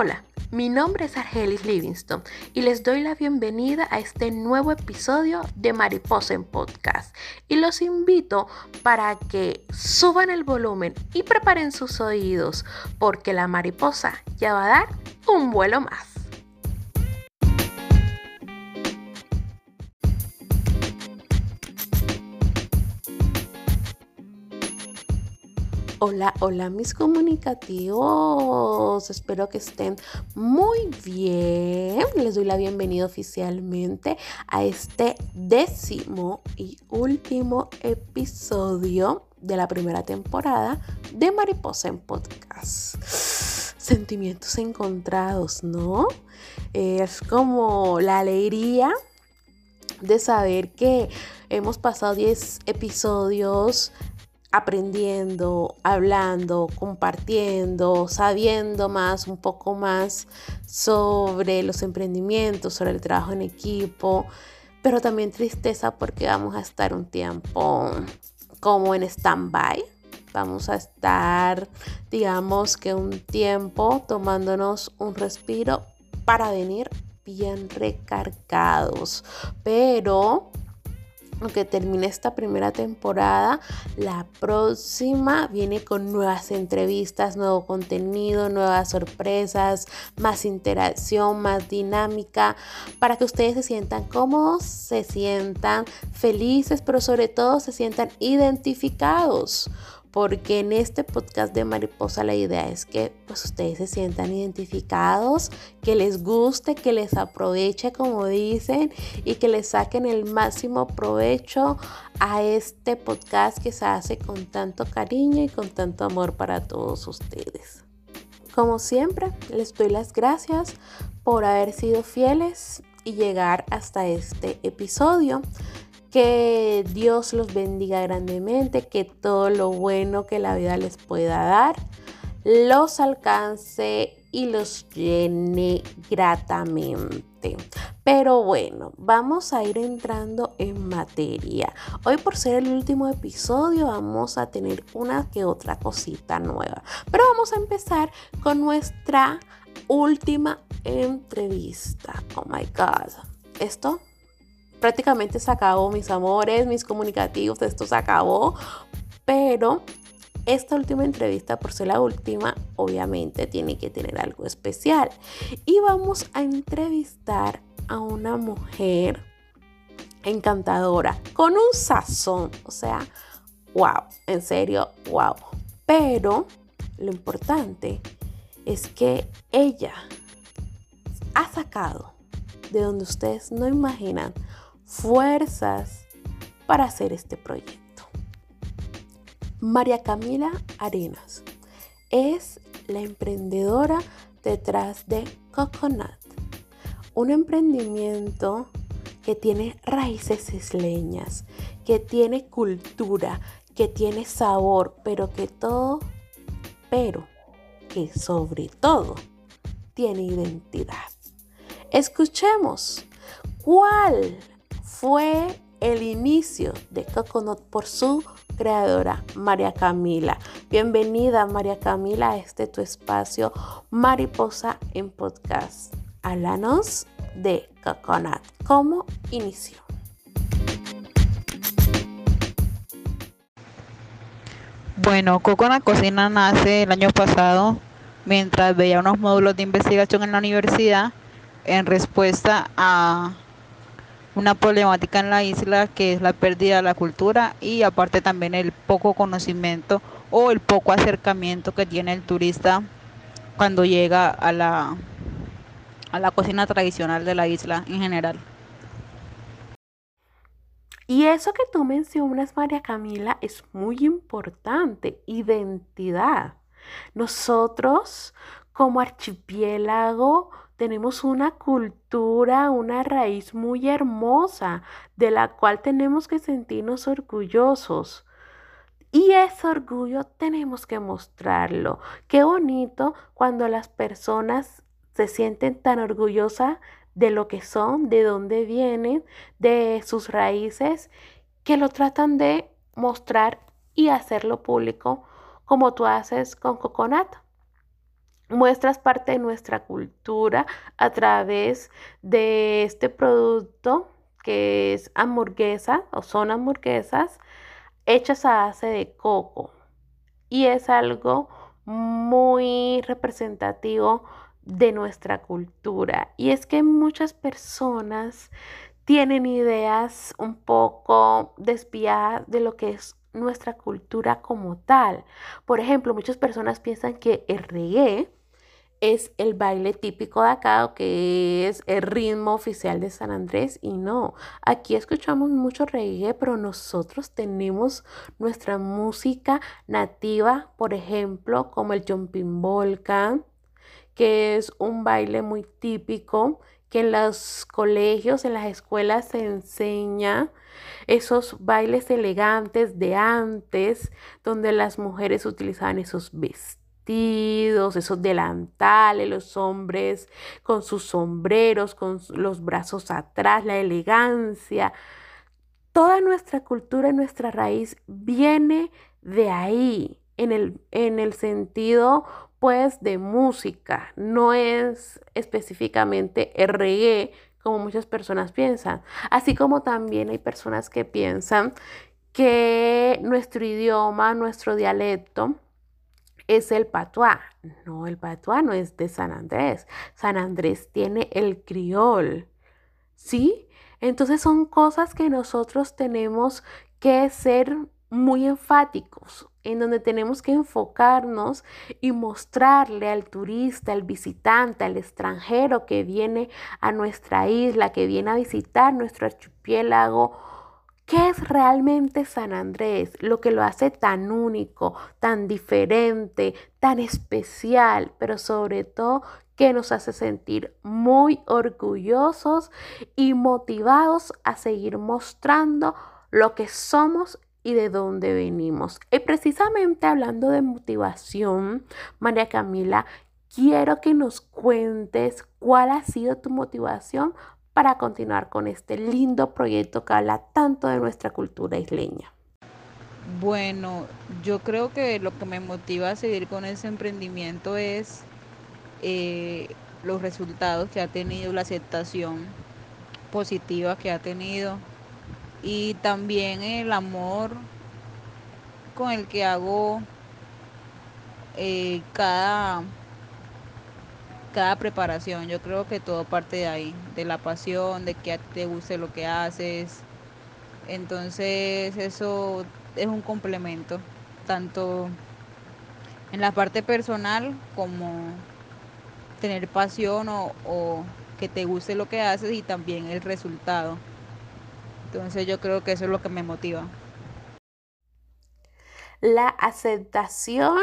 Hola, mi nombre es Argelis Livingston y les doy la bienvenida a este nuevo episodio de Mariposa en Podcast. Y los invito para que suban el volumen y preparen sus oídos porque la mariposa ya va a dar un vuelo más. Hola, hola mis comunicativos. Espero que estén muy bien. Les doy la bienvenida oficialmente a este décimo y último episodio de la primera temporada de Mariposa en Podcast. Sentimientos encontrados, ¿no? Es como la alegría de saber que hemos pasado 10 episodios aprendiendo, hablando, compartiendo, sabiendo más, un poco más sobre los emprendimientos, sobre el trabajo en equipo, pero también tristeza porque vamos a estar un tiempo como en stand-by. Vamos a estar, digamos que un tiempo tomándonos un respiro para venir bien recargados. Pero aunque termine esta primera temporada, la próxima viene con nuevas entrevistas, nuevo contenido, nuevas sorpresas, más interacción, más dinámica, para que ustedes se sientan cómodos, se sientan felices, pero sobre todo se sientan identificados porque en este podcast de Mariposa la idea es que pues ustedes se sientan identificados, que les guste, que les aproveche como dicen y que les saquen el máximo provecho a este podcast que se hace con tanto cariño y con tanto amor para todos ustedes. Como siempre, les doy las gracias por haber sido fieles y llegar hasta este episodio. Que Dios los bendiga grandemente, que todo lo bueno que la vida les pueda dar los alcance y los llene gratamente. Pero bueno, vamos a ir entrando en materia. Hoy por ser el último episodio vamos a tener una que otra cosita nueva. Pero vamos a empezar con nuestra última entrevista. Oh my god. Esto prácticamente se acabó, mis amores, mis comunicativos, esto se acabó. Pero esta última entrevista, por ser la última, obviamente tiene que tener algo especial. Y vamos a entrevistar a una mujer encantadora, con un sazón, o sea, wow, en serio, wow. Pero lo importante es que ella ha sacado de donde ustedes no imaginan fuerzas para hacer este proyecto. María Camila Arenas es la emprendedora detrás de Coconut, un emprendimiento que tiene raíces isleñas, que tiene cultura, que tiene sabor, pero que todo, pero que sobre todo tiene identidad. Escuchemos cuál fue el inicio de Coconut por su creadora, María Camila. Bienvenida, María Camila, a este tu espacio Mariposa en Podcast. Háblanos de Coconut. ¿Cómo inició? Bueno, Coconut Cocina nace el año pasado mientras veía unos módulos de investigación en la universidad en respuesta a una problemática en la isla que es la pérdida de la cultura y aparte también el poco conocimiento o el poco acercamiento que tiene el turista cuando llega a la, a la cocina tradicional de la isla en general. Y eso que tú mencionas, María Camila, es muy importante, identidad. Nosotros como archipiélago tenemos una cultura, una raíz muy hermosa de la cual tenemos que sentirnos orgullosos. Y ese orgullo tenemos que mostrarlo. Qué bonito cuando las personas se sienten tan orgullosas de lo que son, de dónde vienen, de sus raíces, que lo tratan de mostrar y hacerlo público como tú haces con Coconut. Muestras parte de nuestra cultura a través de este producto que es hamburguesa o son hamburguesas hechas a base de coco. Y es algo muy representativo de nuestra cultura. Y es que muchas personas tienen ideas un poco desviadas de lo que es nuestra cultura como tal. Por ejemplo, muchas personas piensan que el es el baile típico de acá, que es el ritmo oficial de San Andrés. Y no, aquí escuchamos mucho reggae, pero nosotros tenemos nuestra música nativa, por ejemplo, como el Jumping Volcan, que es un baile muy típico que en los colegios, en las escuelas se enseña esos bailes elegantes de antes, donde las mujeres utilizaban esos vestidos esos delantales, los hombres con sus sombreros, con los brazos atrás, la elegancia. Toda nuestra cultura, nuestra raíz viene de ahí, en el, en el sentido pues de música, no es específicamente reggae como muchas personas piensan, así como también hay personas que piensan que nuestro idioma, nuestro dialecto, es el patuá. No, el patuá no es de San Andrés. San Andrés tiene el criol. ¿Sí? Entonces son cosas que nosotros tenemos que ser muy enfáticos, en donde tenemos que enfocarnos y mostrarle al turista, al visitante, al extranjero que viene a nuestra isla, que viene a visitar nuestro archipiélago, ¿Qué es realmente San Andrés? Lo que lo hace tan único, tan diferente, tan especial, pero sobre todo que nos hace sentir muy orgullosos y motivados a seguir mostrando lo que somos y de dónde venimos. Y precisamente hablando de motivación, María Camila, quiero que nos cuentes cuál ha sido tu motivación para continuar con este lindo proyecto que habla tanto de nuestra cultura isleña? Bueno, yo creo que lo que me motiva a seguir con ese emprendimiento es eh, los resultados que ha tenido, la aceptación positiva que ha tenido y también el amor con el que hago eh, cada cada preparación. Yo creo que todo parte de ahí, de la pasión, de que te guste lo que haces. Entonces eso es un complemento, tanto en la parte personal como tener pasión o, o que te guste lo que haces y también el resultado. Entonces yo creo que eso es lo que me motiva. La aceptación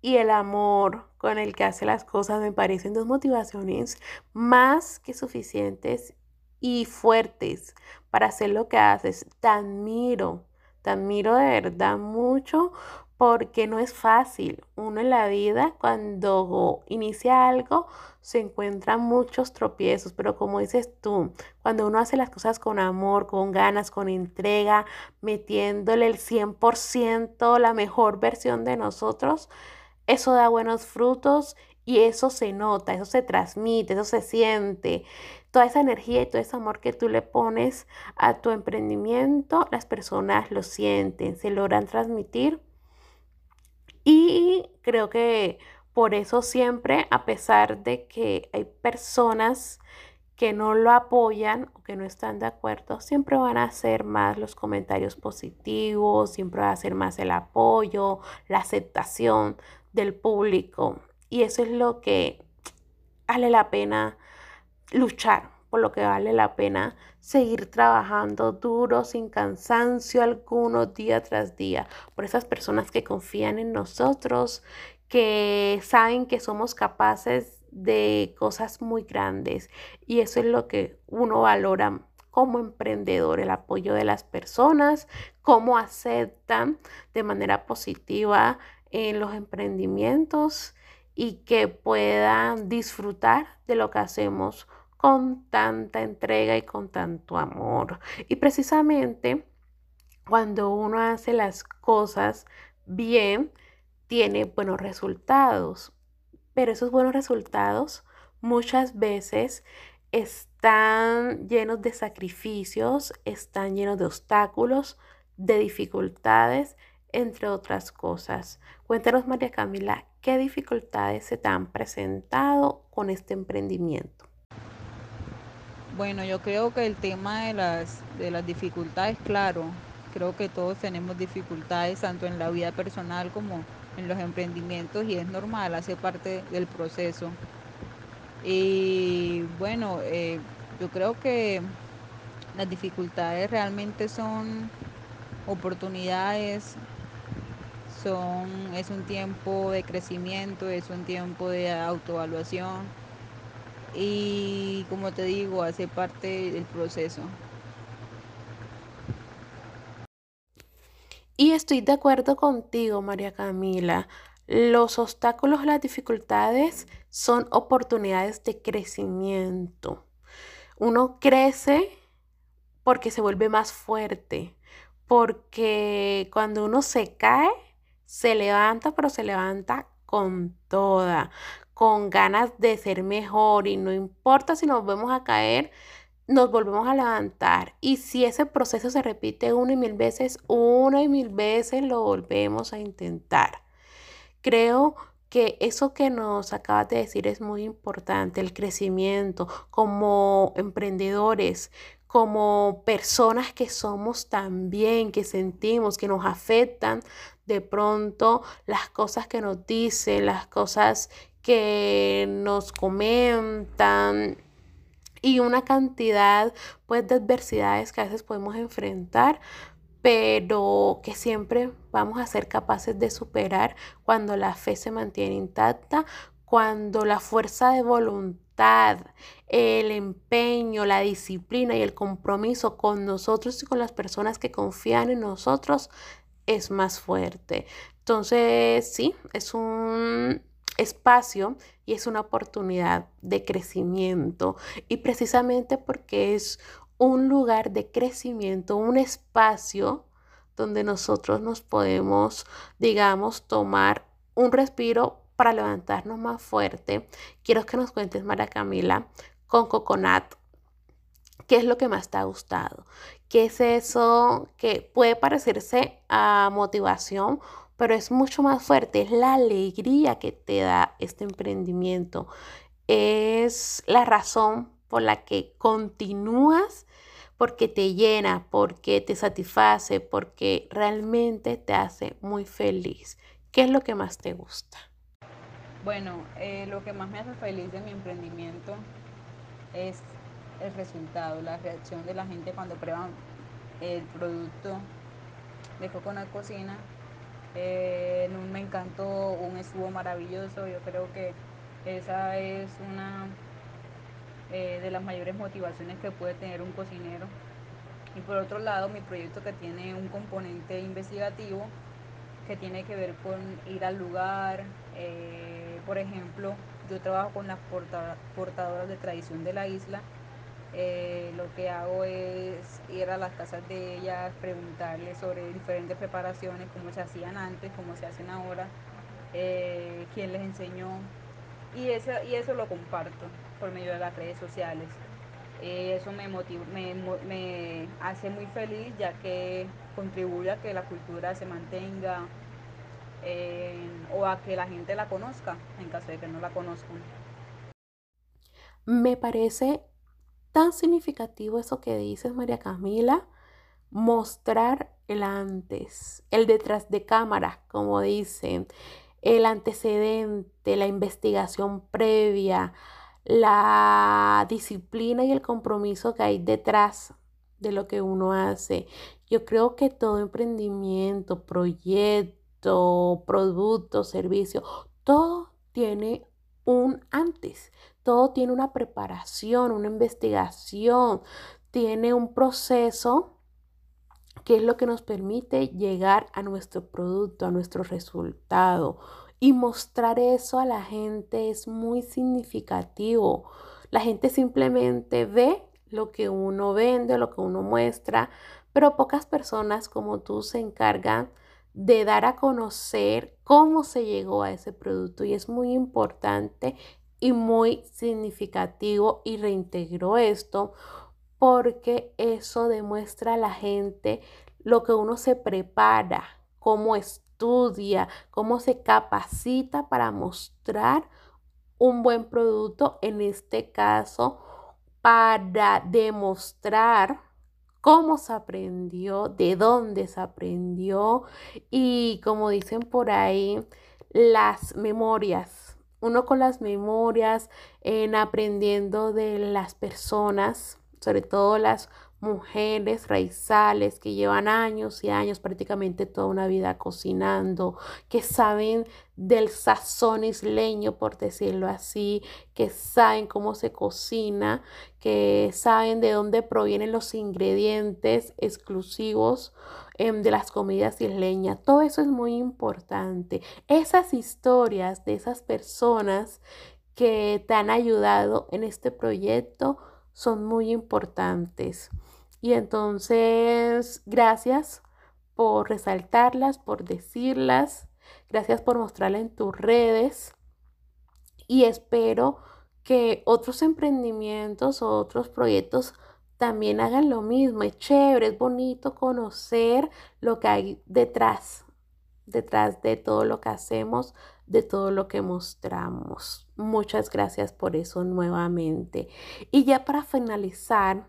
y el amor con el que hace las cosas me parecen dos motivaciones más que suficientes y fuertes para hacer lo que haces. Te admiro, te admiro de verdad mucho porque no es fácil. Uno en la vida cuando inicia algo se encuentran muchos tropiezos, pero como dices tú, cuando uno hace las cosas con amor, con ganas, con entrega, metiéndole el 100%, la mejor versión de nosotros, eso da buenos frutos y eso se nota, eso se transmite, eso se siente. Toda esa energía y todo ese amor que tú le pones a tu emprendimiento, las personas lo sienten, se logran transmitir. Y creo que por eso siempre, a pesar de que hay personas que no lo apoyan o que no están de acuerdo, siempre van a ser más los comentarios positivos, siempre va a ser más el apoyo, la aceptación del público. Y eso es lo que vale la pena luchar, por lo que vale la pena seguir trabajando duro, sin cansancio alguno, día tras día, por esas personas que confían en nosotros, que saben que somos capaces de cosas muy grandes. Y eso es lo que uno valora como emprendedor, el apoyo de las personas, cómo aceptan de manera positiva en los emprendimientos y que puedan disfrutar de lo que hacemos con tanta entrega y con tanto amor. Y precisamente cuando uno hace las cosas bien, tiene buenos resultados. pero esos buenos resultados muchas veces están llenos de sacrificios, están llenos de obstáculos, de dificultades, entre otras cosas. Cuéntanos, María Camila, ¿qué dificultades se te han presentado con este emprendimiento? Bueno, yo creo que el tema de las, de las dificultades, claro, creo que todos tenemos dificultades tanto en la vida personal como en los emprendimientos y es normal, hace parte del proceso. Y bueno, eh, yo creo que las dificultades realmente son oportunidades, es un tiempo de crecimiento, es un tiempo de autoevaluación y como te digo, hace parte del proceso. Y estoy de acuerdo contigo, María Camila. Los obstáculos, las dificultades son oportunidades de crecimiento. Uno crece porque se vuelve más fuerte, porque cuando uno se cae, se levanta, pero se levanta con toda, con ganas de ser mejor y no importa si nos vemos a caer, nos volvemos a levantar. Y si ese proceso se repite una y mil veces, una y mil veces lo volvemos a intentar. Creo que eso que nos acabas de decir es muy importante, el crecimiento como emprendedores, como personas que somos también, que sentimos, que nos afectan de pronto las cosas que nos dicen, las cosas que nos comentan y una cantidad pues de adversidades que a veces podemos enfrentar, pero que siempre vamos a ser capaces de superar cuando la fe se mantiene intacta, cuando la fuerza de voluntad, el empeño, la disciplina y el compromiso con nosotros y con las personas que confían en nosotros es más fuerte. Entonces, sí, es un espacio y es una oportunidad de crecimiento y precisamente porque es un lugar de crecimiento, un espacio donde nosotros nos podemos, digamos, tomar un respiro para levantarnos más fuerte. Quiero que nos cuentes, María Camila, con Coconut, ¿qué es lo que más te ha gustado? ¿Qué es eso que puede parecerse a motivación, pero es mucho más fuerte? Es la alegría que te da este emprendimiento. Es la razón por la que continúas, porque te llena, porque te satisface, porque realmente te hace muy feliz. ¿Qué es lo que más te gusta? Bueno, eh, lo que más me hace feliz de mi emprendimiento es el resultado, la reacción de la gente cuando prueban el producto de Coconut Cocina. Eh, me encantó, un estuvo maravilloso, yo creo que esa es una eh, de las mayores motivaciones que puede tener un cocinero. Y por otro lado, mi proyecto que tiene un componente investigativo que tiene que ver con ir al lugar. Eh, por ejemplo, yo trabajo con las portadoras de tradición de la isla. Eh, lo que hago es ir a las casas de ellas, preguntarles sobre diferentes preparaciones, cómo se hacían antes, cómo se hacen ahora, quién les enseñó. Y eso, y eso lo comparto por medio de las redes sociales. Eh, eso me, motiva, me, hace muy feliz ya que contribuye a que la cultura se mantenga eh, o a que la gente la conozca en caso de que no la conozcan. Me parece tan significativo eso que dices, María Camila, mostrar el antes, el detrás de cámara, como dicen, el antecedente, la investigación previa, la disciplina y el compromiso que hay detrás de lo que uno hace. Yo creo que todo emprendimiento, proyecto, producto, servicio, todo tiene un antes, todo tiene una preparación, una investigación, tiene un proceso que es lo que nos permite llegar a nuestro producto, a nuestro resultado. Y mostrar eso a la gente es muy significativo. La gente simplemente ve lo que uno vende, lo que uno muestra, pero pocas personas como tú se encargan de dar a conocer cómo se llegó a ese producto y es muy importante y muy significativo y reintegró esto porque eso demuestra a la gente lo que uno se prepara, cómo estudia, cómo se capacita para mostrar un buen producto, en este caso, para demostrar cómo se aprendió, de dónde se aprendió y como dicen por ahí, las memorias. Uno con las memorias, en aprendiendo de las personas, sobre todo las mujeres raizales que llevan años y años, prácticamente toda una vida cocinando, que saben del sazón isleño, por decirlo así, que saben cómo se cocina, que saben de dónde provienen los ingredientes exclusivos em, de las comidas isleñas. Todo eso es muy importante. Esas historias de esas personas que te han ayudado en este proyecto son muy importantes. Y entonces, gracias por resaltarlas, por decirlas, gracias por mostrarlas en tus redes y espero que otros emprendimientos o otros proyectos también hagan lo mismo. Es chévere, es bonito conocer lo que hay detrás, detrás de todo lo que hacemos, de todo lo que mostramos. Muchas gracias por eso nuevamente. Y ya para finalizar,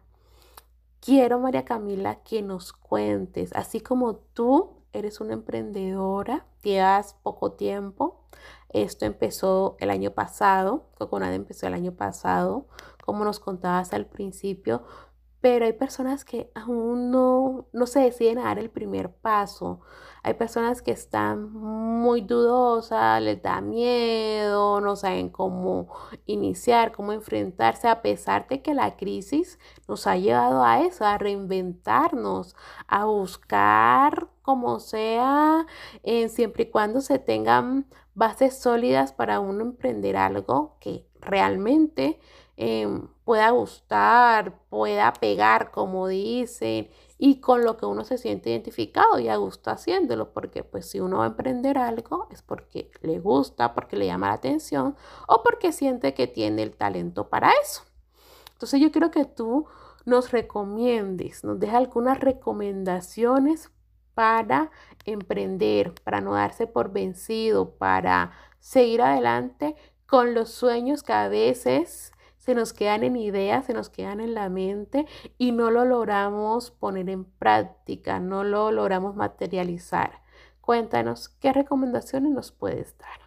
Quiero, María Camila, que nos cuentes, así como tú eres una emprendedora, llevas poco tiempo, esto empezó el año pasado, Coconada empezó el año pasado, como nos contabas al principio, pero hay personas que aún no, no se deciden a dar el primer paso. Hay personas que están muy dudosas, les da miedo, no saben cómo iniciar, cómo enfrentarse, a pesar de que la crisis nos ha llevado a eso, a reinventarnos, a buscar como sea, eh, siempre y cuando se tengan bases sólidas para uno emprender algo que realmente Em, pueda gustar, pueda pegar, como dicen, y con lo que uno se siente identificado y a gusto haciéndolo, porque pues si uno va a emprender algo es porque le gusta, porque le llama la atención o porque siente que tiene el talento para eso. Entonces yo quiero que tú nos recomiendes, nos dejes algunas recomendaciones para emprender, para no darse por vencido, para seguir adelante con los sueños que a veces se nos quedan en ideas, se nos quedan en la mente y no lo logramos poner en práctica, no lo logramos materializar. Cuéntanos, ¿qué recomendaciones nos puedes dar?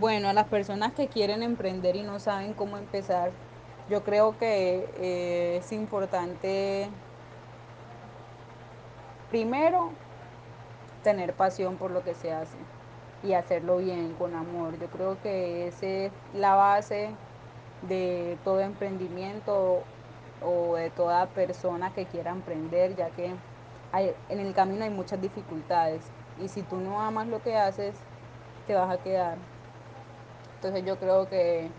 Bueno, a las personas que quieren emprender y no saben cómo empezar, yo creo que eh, es importante, primero, tener pasión por lo que se hace y hacerlo bien, con amor. Yo creo que esa es la base de todo emprendimiento o de toda persona que quiera emprender, ya que hay, en el camino hay muchas dificultades y si tú no amas lo que haces, te vas a quedar. Entonces yo creo que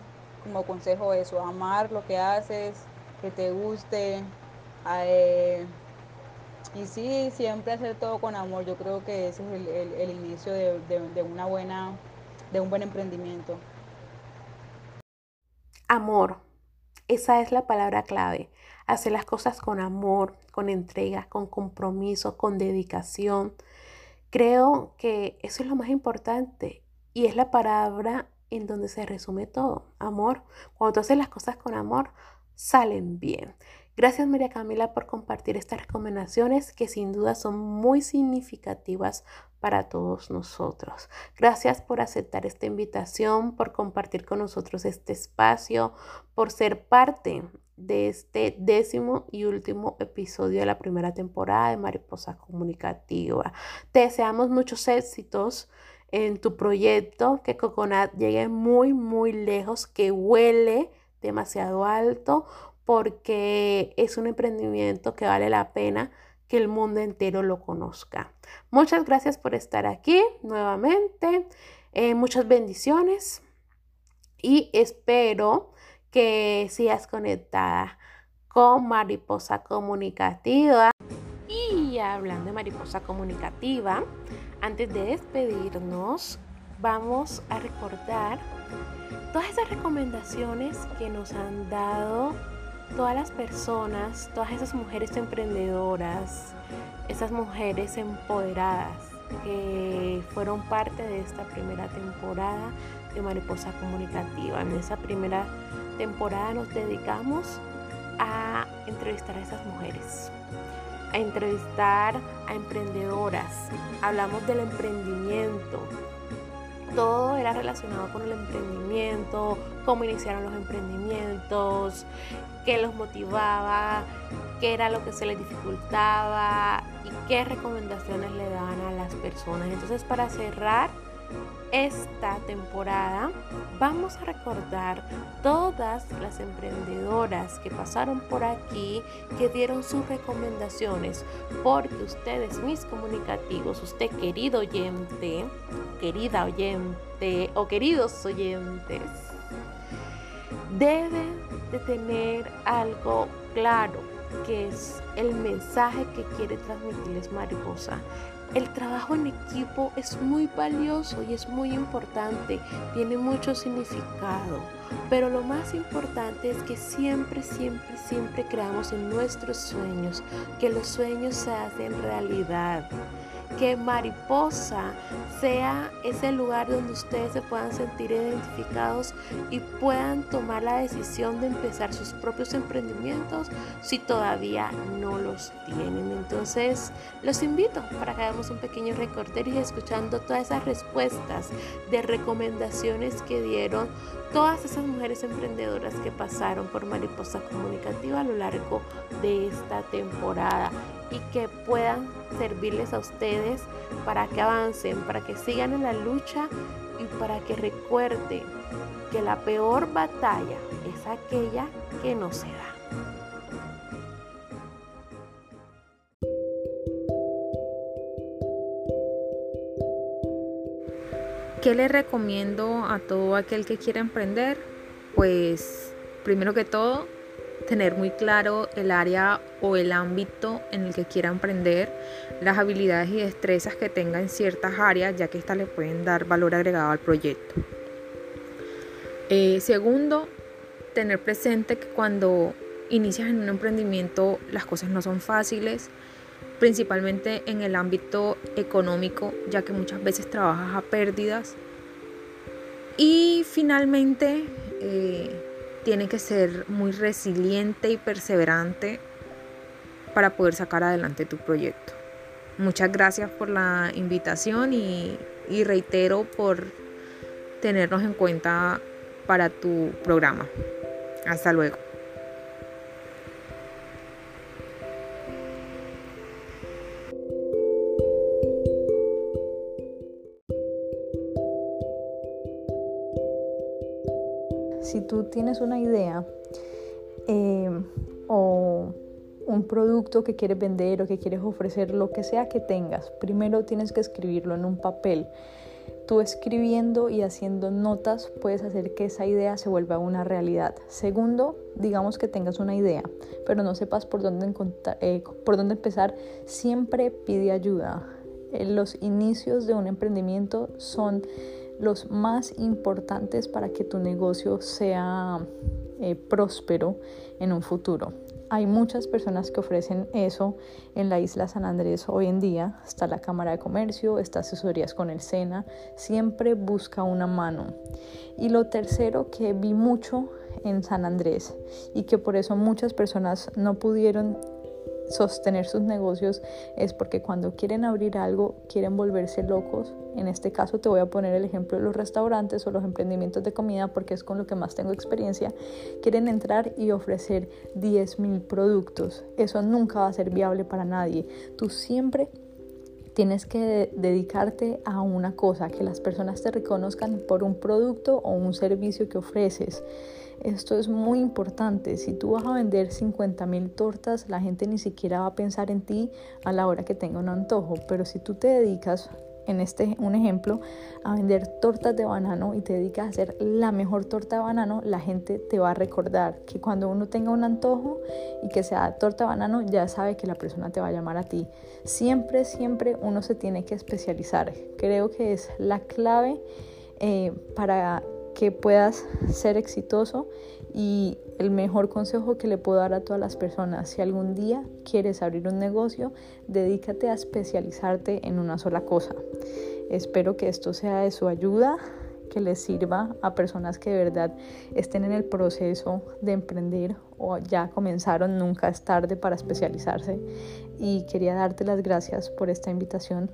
como consejo eso, amar lo que haces, que te guste, eh, y sí, siempre hacer todo con amor. Yo creo que ese es el, inicio de, una buena, de un buen emprendimiento. Amor. Esa es la palabra clave. Hacer las cosas con amor, con entrega, con compromiso, con dedicación. Creo que eso es lo más importante y es la palabra en donde se resume todo. Amor. Cuando tú haces las cosas con amor, salen bien. Gracias María Camila por compartir estas recomendaciones que sin duda son muy significativas para todos nosotros. Gracias por aceptar esta invitación, por compartir con nosotros este espacio, por ser parte de este décimo y último episodio de la primera temporada de Mariposa Comunicativa. Te deseamos muchos éxitos en tu proyecto, que Coconut llegue muy, muy lejos, que huele demasiado alto, porque es un emprendimiento que vale la pena que el mundo entero lo conozca. Muchas gracias por estar aquí nuevamente. Eh, muchas bendiciones y espero que sigas conectada con Mariposa Comunicativa. Y hablando de Mariposa Comunicativa, Antes de despedirnos, vamos a recordar todas esas recomendaciones que nos han dado todas las personas, todas esas mujeres emprendedoras, esas mujeres empoderadas que fueron parte de esta primera temporada de Mariposa Comunicativa. En esa primera temporada nos dedicamos a entrevistar a esas mujeres, a entrevistar a emprendedoras. Hablamos del emprendimiento. Todo era relacionado con el emprendimiento, cómo iniciaron los emprendimientos, qué los motivaba, qué era lo que se les dificultaba y qué recomendaciones le daban a las personas. Entonces, para cerrar esta temporada vamos a recordar todas las emprendedoras que pasaron por aquí, que dieron sus recomendaciones, porque ustedes, mis comunicativos, usted querido oyente, querida oyente o queridos oyentes, deben de tener algo claro, que es el mensaje que quiere transmitirles Mariposa. El trabajo en equipo es muy valioso y es muy importante, tiene mucho significado, pero lo más importante es que siempre, siempre, siempre creamos en nuestros sueños, que los sueños se hacen realidad que Mariposa sea ese lugar donde ustedes se puedan sentir identificados y puedan tomar la decisión de empezar sus propios emprendimientos si todavía no los tienen. Entonces, los invito para que hagamos un pequeño recorder y escuchando todas esas respuestas de recomendaciones que dieron todas esas mujeres emprendedoras que pasaron por Mariposa Comunicativa a lo largo de esta temporada y que puedan servirles a ustedes para que avancen, para que sigan en la lucha y para que recuerden que la peor batalla es aquella que no se da. ¿Qué le recomiendo a todo aquel que quiera emprender? Pues primero que todo, tener muy claro el área o el ámbito en el que quiera emprender, las habilidades y destrezas que tenga en ciertas áreas, ya que éstas le pueden dar valor agregado al proyecto. Eh, segundo, tener presente que cuando inicias en un emprendimiento las cosas no son fáciles, principalmente en el ámbito económico, ya que muchas veces trabajas a pérdidas. Y finalmente, eh, tiene que ser muy resiliente y perseverante para poder sacar adelante tu proyecto. Muchas gracias por la invitación y, y reitero por tenernos en cuenta para tu programa. Hasta luego. Tienes una idea eh, o un producto que quieres vender o que quieres ofrecer, lo que sea que tengas, primero tienes que escribirlo en un papel. Tú escribiendo y haciendo notas puedes hacer que esa idea se vuelva una realidad. Segundo, digamos que tengas una idea, pero no sepas por dónde, eh, por dónde empezar, siempre pide ayuda. Eh, los inicios de un emprendimiento son los más importantes para que tu negocio sea eh, próspero en un futuro. Hay muchas personas que ofrecen eso en la isla San Andrés hoy en día. Está la Cámara de Comercio, está asesorías con el SENA. Siempre busca una mano. Y lo tercero que vi mucho en San Andrés y que por eso muchas personas no pudieron sostener sus negocios es porque cuando quieren abrir algo quieren volverse locos. En este caso te voy a poner el ejemplo de los restaurantes o los emprendimientos de comida porque es con lo que más tengo experiencia. Quieren entrar y ofrecer 10 mil productos. Eso nunca va a ser viable para nadie. Tú siempre tienes que dedicarte a una cosa, que las personas te reconozcan por un producto o un servicio que ofreces. Esto es muy importante. Si tú vas a vender 50 mil tortas, la gente ni siquiera va a pensar en ti a la hora que tenga un antojo. Pero si tú te dedicas en este un ejemplo, a vender tortas de banano y te dedicas a hacer la mejor torta de banano, la gente te va a recordar que cuando uno tenga un antojo y que sea torta de banano, ya sabe que la persona te va a llamar a ti. Siempre, siempre uno se tiene que especializar. Creo que es la clave eh, para que puedas ser exitoso y el mejor consejo que le puedo dar a todas las personas, si algún día quieres abrir un negocio, dedícate a especializarte en una sola cosa. Espero que esto sea de su ayuda, que les sirva a personas que de verdad estén en el proceso de emprender o ya comenzaron, nunca es tarde para especializarse. Y quería darte las gracias por esta invitación.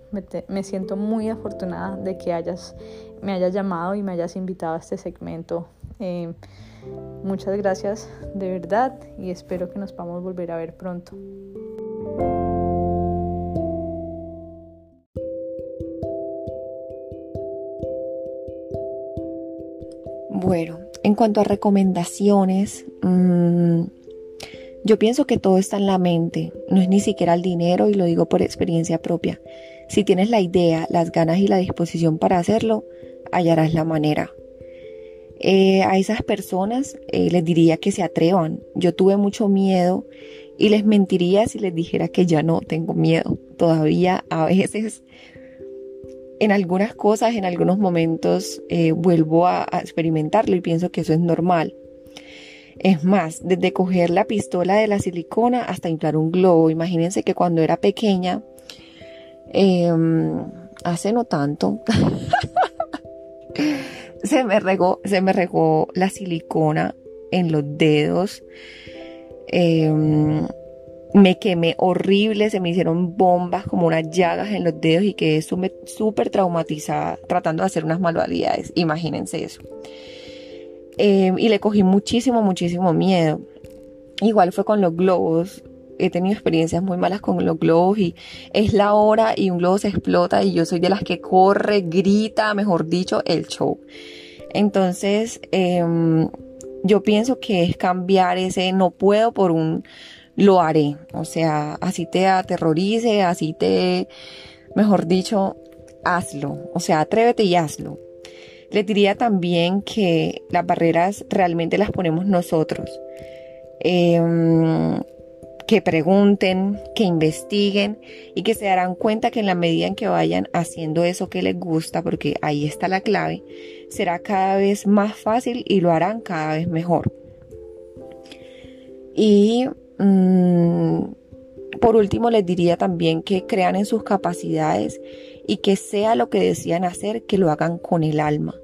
Me, siento muy afortunada de que hayas, me hayas llamado y me hayas invitado a este segmento. Eh, muchas gracias de verdad y espero que nos podamos volver a ver pronto. Bueno, en cuanto a recomendaciones, mm, yo pienso que todo está en la mente, no es ni siquiera el dinero y lo digo por experiencia propia. Si tienes la idea, las ganas y la disposición para hacerlo, hallarás la manera. Eh, a esas personas eh, les diría que se atrevan. Yo tuve mucho miedo y les mentiría si les dijera que ya no tengo miedo. Todavía a veces en algunas cosas, en algunos momentos, eh, vuelvo a, experimentarlo y pienso que eso es normal. Es más, desde coger la pistola de la silicona hasta inflar un globo. Imagínense que cuando era pequeña, em, hace no tanto, se me regó, se me regó la silicona en los dedos. Em, me quemé horrible, se me hicieron bombas como unas llagas en los dedos y quedé súper traumatizada tratando de hacer unas manualidades. Imagínense eso. Em, y le cogí muchísimo, muchísimo miedo. Igual fue con los globos. He tenido experiencias muy malas con los globos y es la hora y un globo se explota y yo soy de las que corre, grita, mejor dicho, el show. Entonces, em, yo pienso que es cambiar ese no puedo por un lo haré. O sea, así te aterrorice, así te, mejor dicho, hazlo. O sea, atrévete y hazlo. Le diría también que las barreras realmente las ponemos nosotros. Em, que pregunten, que investiguen y que se darán cuenta que en la medida en que vayan haciendo eso que les gusta, porque ahí está la clave, será cada vez más fácil y lo harán cada vez mejor. Y Mm, por último, les diría también que crean en sus capacidades y que sea lo que decían hacer, que lo hagan con el alma.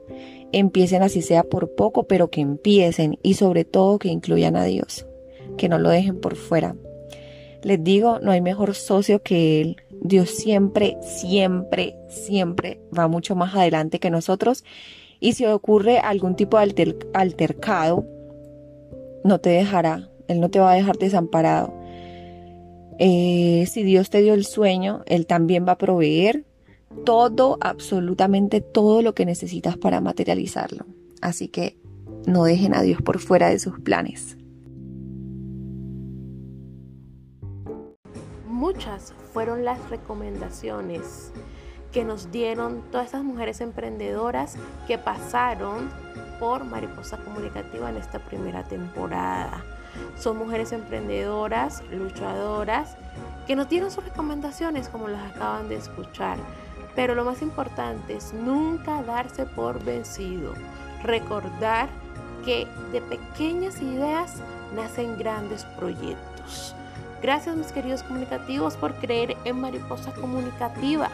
Empiecen así sea por poco, pero que empiecen y sobre todo que incluyan a Dios, que no lo dejen por fuera. Les digo, no hay mejor socio que Él. Dios siempre, siempre, siempre va mucho más adelante que nosotros. Y si ocurre algún tipo de altercado, no te dejará, él no te va a dejar desamparado. Eh, si Dios te dio el sueño, Él también va a proveer todo, absolutamente todo lo que necesitas para materializarlo. Así que no dejen a Dios por fuera de sus planes. Muchas fueron las recomendaciones que nos dieron todas esas mujeres emprendedoras que pasaron por Mariposa Comunicativa en esta primera temporada. Son mujeres emprendedoras, luchadoras, que nos dieron sus recomendaciones como las acaban de escuchar. Pero lo más importante es nunca darse por vencido. Recordar que de pequeñas ideas nacen grandes proyectos. Gracias mis queridos comunicativos por creer en Mariposa Comunicativa.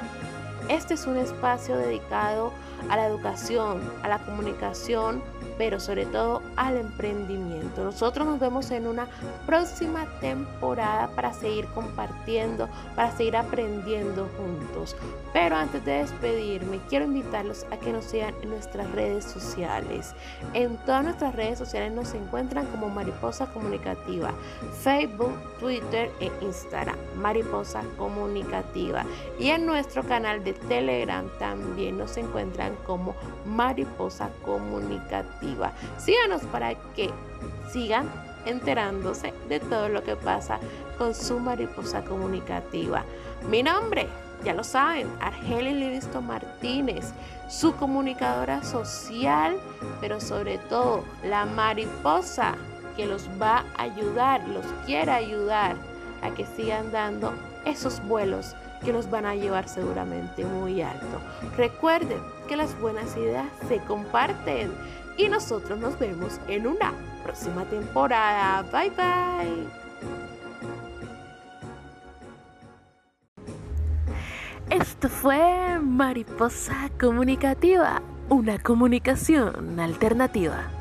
Este es un espacio dedicado a la educación, a la comunicación, pero sobre todo al emprendimiento. Nosotros nos vemos en una próxima temporada para seguir compartiendo, para seguir aprendiendo juntos. Pero antes de despedirme, quiero invitarlos a que nos sigan en nuestras redes sociales. En todas nuestras redes sociales nos encuentran como Mariposa Comunicativa, Facebook, Twitter e Instagram, Mariposa Comunicativa. Y en nuestro canal de Telegram también nos encuentran como Mariposa Comunicativa. Síganos para que sigan enterándose de todo lo que pasa con su mariposa comunicativa. Mi nombre, ya lo saben, Argelia Livingston Martínez, su comunicadora social, pero sobre todo la mariposa que los va a ayudar, los quiere ayudar a que sigan dando esos vuelos que los van a llevar seguramente muy alto. Recuerden que las buenas ideas se comparten y nosotros nos vemos en una próxima temporada. Bye bye. Esto fue Mariposa Comunicativa, una comunicación alternativa.